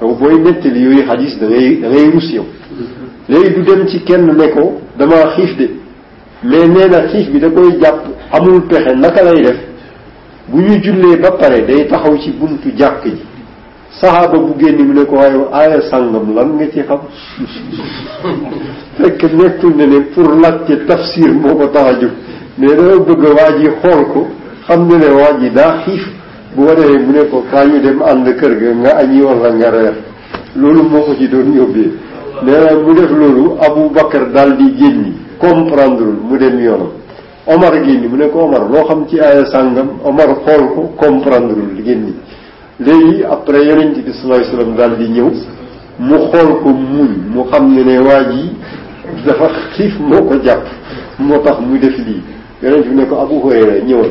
yow booy nettali yooyu xadis da ngay da ngay rus yow léegi du dem ci kenn ne ko damaa xiif de mais nee na xiif bi da koy jàpp amul pexe naka lay def bu ñu jullee ba pare day taxaw ci buntu jàkk ji saxaaba bu génn mu ne ko waaye aaya sàngam lan nga ci xam fekk nekkul ne ne pour laajte tafsir moo ko tax a jóg mais dafa bëgg waa ji xool ko xam ne ne waa ji daa xiif bu waree mu ne ko kaa ñu dem ànd kër ga nga añi walla nga reer loolu moo ko ci doon yóbbee nee na mu def loolu Abu Bakar daal di génni comprendre mu dem yoonam Omar génni mu ne ko Omar loo xam ci aaya sàngam Omar xool ko comprendre li génni léegi après yonent bi sallallahu alayhi wasallam daal di ñëw mu xool ko muñ mu xam ne ne waa ji dafa xiif moo ko jàpp moo tax mu def lii yonent bi ne ko Abu Hurayra ñëwal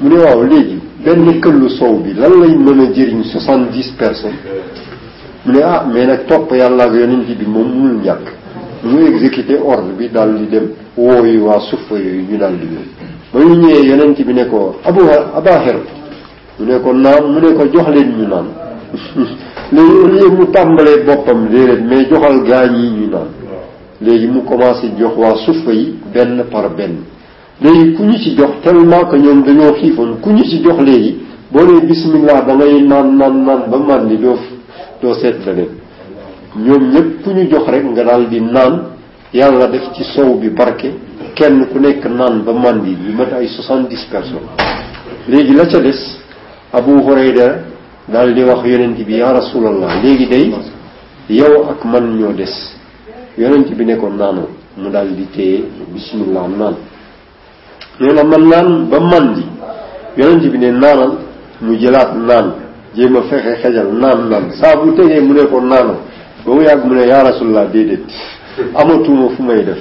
mu ne waaw léegi benn këllu soow bi lan lay mën a jëriñ soixante dix personnes mu ne ah mais nag topp yàlla ak yonent bi moom mënul ñàkk mu exécuté ordre bi daal di dem wooyu waa suffa yooyu ñu daal di ñëw ba ñu ñëwee yonent bi ne ko abu abaxer mu ne ko naam mu ne ko jox leen ñu naan léegi au lieu mu tàmbalee boppam déedéet mais joxal gaañ yi ñu naan léegi mu commencé jox waa suffa yi benn par benn léegi ku ñu ci jox tellement que ñoom dañoo xiifoon ku ñu ci jox léegi boo nee bismillah da ngay naan naan naan ba man ni doo doo seet beneen ñoom ñëpp ku ñu jox rek nga daal di naan yàlla def ci sow bi barke kenn ku nekk naan ba man di lu mat ay soixante-dix personnes léegi la ca des Abu Hurayra daal di wax yonent bi yaa rasulallah léegi day yow ak man ñoo des yonent bi ne ko naanal mu daal di téye bismillah naan nee na man naan ba man di yonent bi ne naanal mu jëlaat naan jéem a fexe xejal naan naan saa bu tegee mu ne ko naanal ba mu yàgg mu ne yaa rasulullah déedéet amatuma fu may def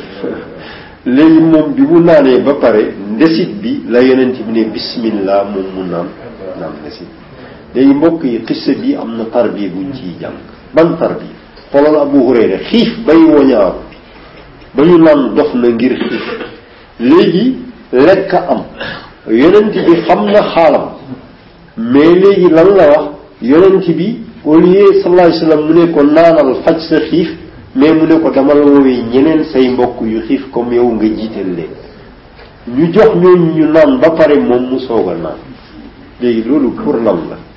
léegi moom bi mu naanee ba pare ndesit bi la yonent bi ne bismillah moom mu naan naan ndesit léegi mbokk yi xissa bi am na tarbiya buñ ciy jàng ban tarbiya xoolal Abu Hurayra xiif bay woñaaw ba ñu naan dof na ngir xiif léegi lekk am yonent bi xam na xaalam mais léegi lan la wax yonent bi au lieu sallallahu alayhi wasallam mu ne ko naanal faj sa xiif mais mu ne ko dama la woowee ñeneen say mbokk yu xiif comme yow nga jiital leen ñu jox ñooñu ñu naan ba pare moom mu soog a naan léegi loolu pour lan la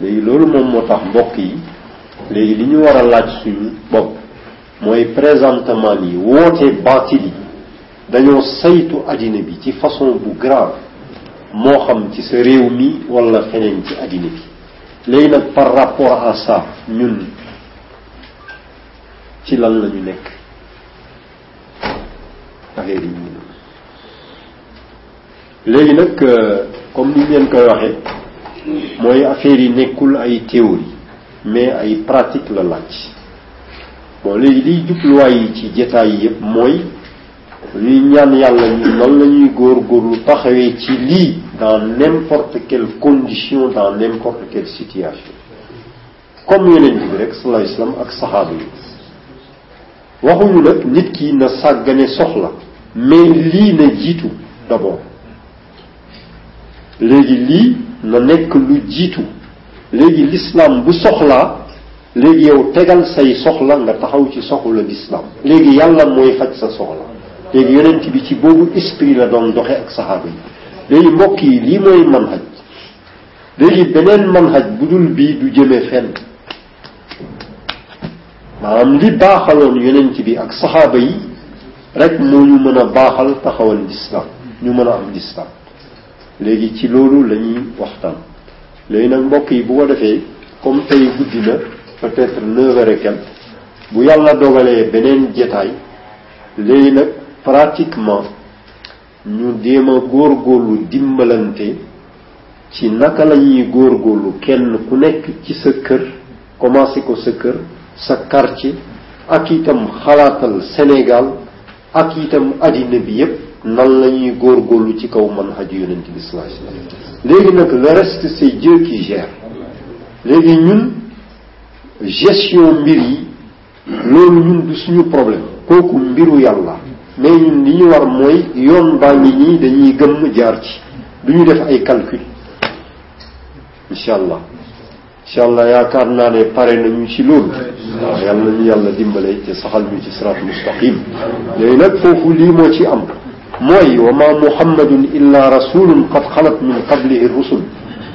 léegi loolu moom moo tax mbokk yi léegi li ñu war a laaj suñu bopp mooy présentement nii woote baatil yi dañoo saytu àddina bi ci façon bu grave moo xam ci sa réew mi wala feneen ci àddina bi léegi nag par rapport à ça ñun ci lan la ñu nekk affaire yi léegi nag euh, comme ni ngeen koy waxee mooy affaire yi nekkul ay théorie mais ay pratique la laaj bon léegi liy jubluwaay yi ci jataay yi yëpp mooy ñuy ñaan yàlla ñu nan la ñuy góorgóorlu taxawee ci lii dans n'importe quelle condition dans n'importe quelle situation comme yonent bi rek sallallahu alayhi wasallam ak saxaaba yi waxuñu nag nit ki na sàggane soxla mais lii na jiitu d'abord léegi lii na nekk lu jiitu léegi l'islam bu soxlaa léegi yow tegal say soxla nga taxaw ci soxla l'islam léegi yàlla mooy faj sa soxla léegi yonent bi ci boobu esprit la doon doxe ak saxaaba yi léegi mbokk yi lii mooy manhaj léegi beneen manhaj bu dul bii du jëmee fenn maanaam li baaxaloon yonent bi ak saxaaba yi rek moo ñu mën a baaxal taxawal lislaam ñu mën a am lislaam léegi ci loolu la ñuy waxtaan léegi nag mbokk yi bu ko defee comme tey guddi na peut-être neuf heures et quelques bu yàlla dogalee beneen jetaay léegi nag pratiquement ñu jéem a góorgóorlu dimbalante ci naka la ñuy góorgóorlu kenn ku nekk ci sa kër commencé ko sa kër sa quartier ak itam xalaatal Sénégal ak itam addina bi yépp nan la ñuy góorgóorlu ci kaw manhaju yonent bi sallallahu alayhi wasallam léegi nag le reste c'est Dieu qui gère léegi ñun gestion mbir yi loolu ñun du suñu problème kooku mbiru yàlla mais ñun li ñu war mooy yoon baa ngi nii dañuy gëmm jaar ci du ñu def ay calcul incha allah incha allah yaakaar naa ne pare nañu ci loolu waaw yàlla nañu yàlla dimbale te saxal ñu ci siraat mustaqim léegi nag foofu lii moo ci am mooy wa ma muhammadun illa rasulun qad xalat min qablihi rusul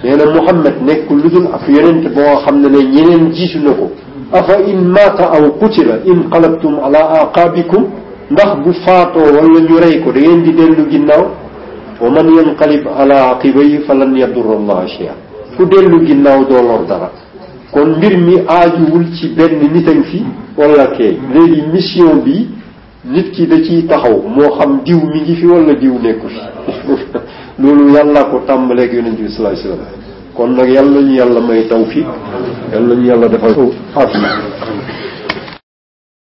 nee na muhammad nekkul lu dul ak yonent boo xam ne ne ñeneen jiitu na ko afa in maata aw qutila inqalabtum ala aqaabikum ndax bu faatoo wala ñu rey ko da ngeen di dellu ginnaaw wa man yanqalib ala aqibayhi falan yadurra allaha shay'a ku dellu ginnaaw doo lor dara kon mbir mi aajuwul ci benn nit a ngi fi wala kee léegi mission bi nit ki da ciy taxaw moo xam diw mi ngi fi wala diw nekku fi loolu yàlla ko tàmbaleeg yonent bi sallallahu alayhi wasallam kon nag yàlla ñu yàlla may tawfiq yàlla ñu yàlla defal ko àdduna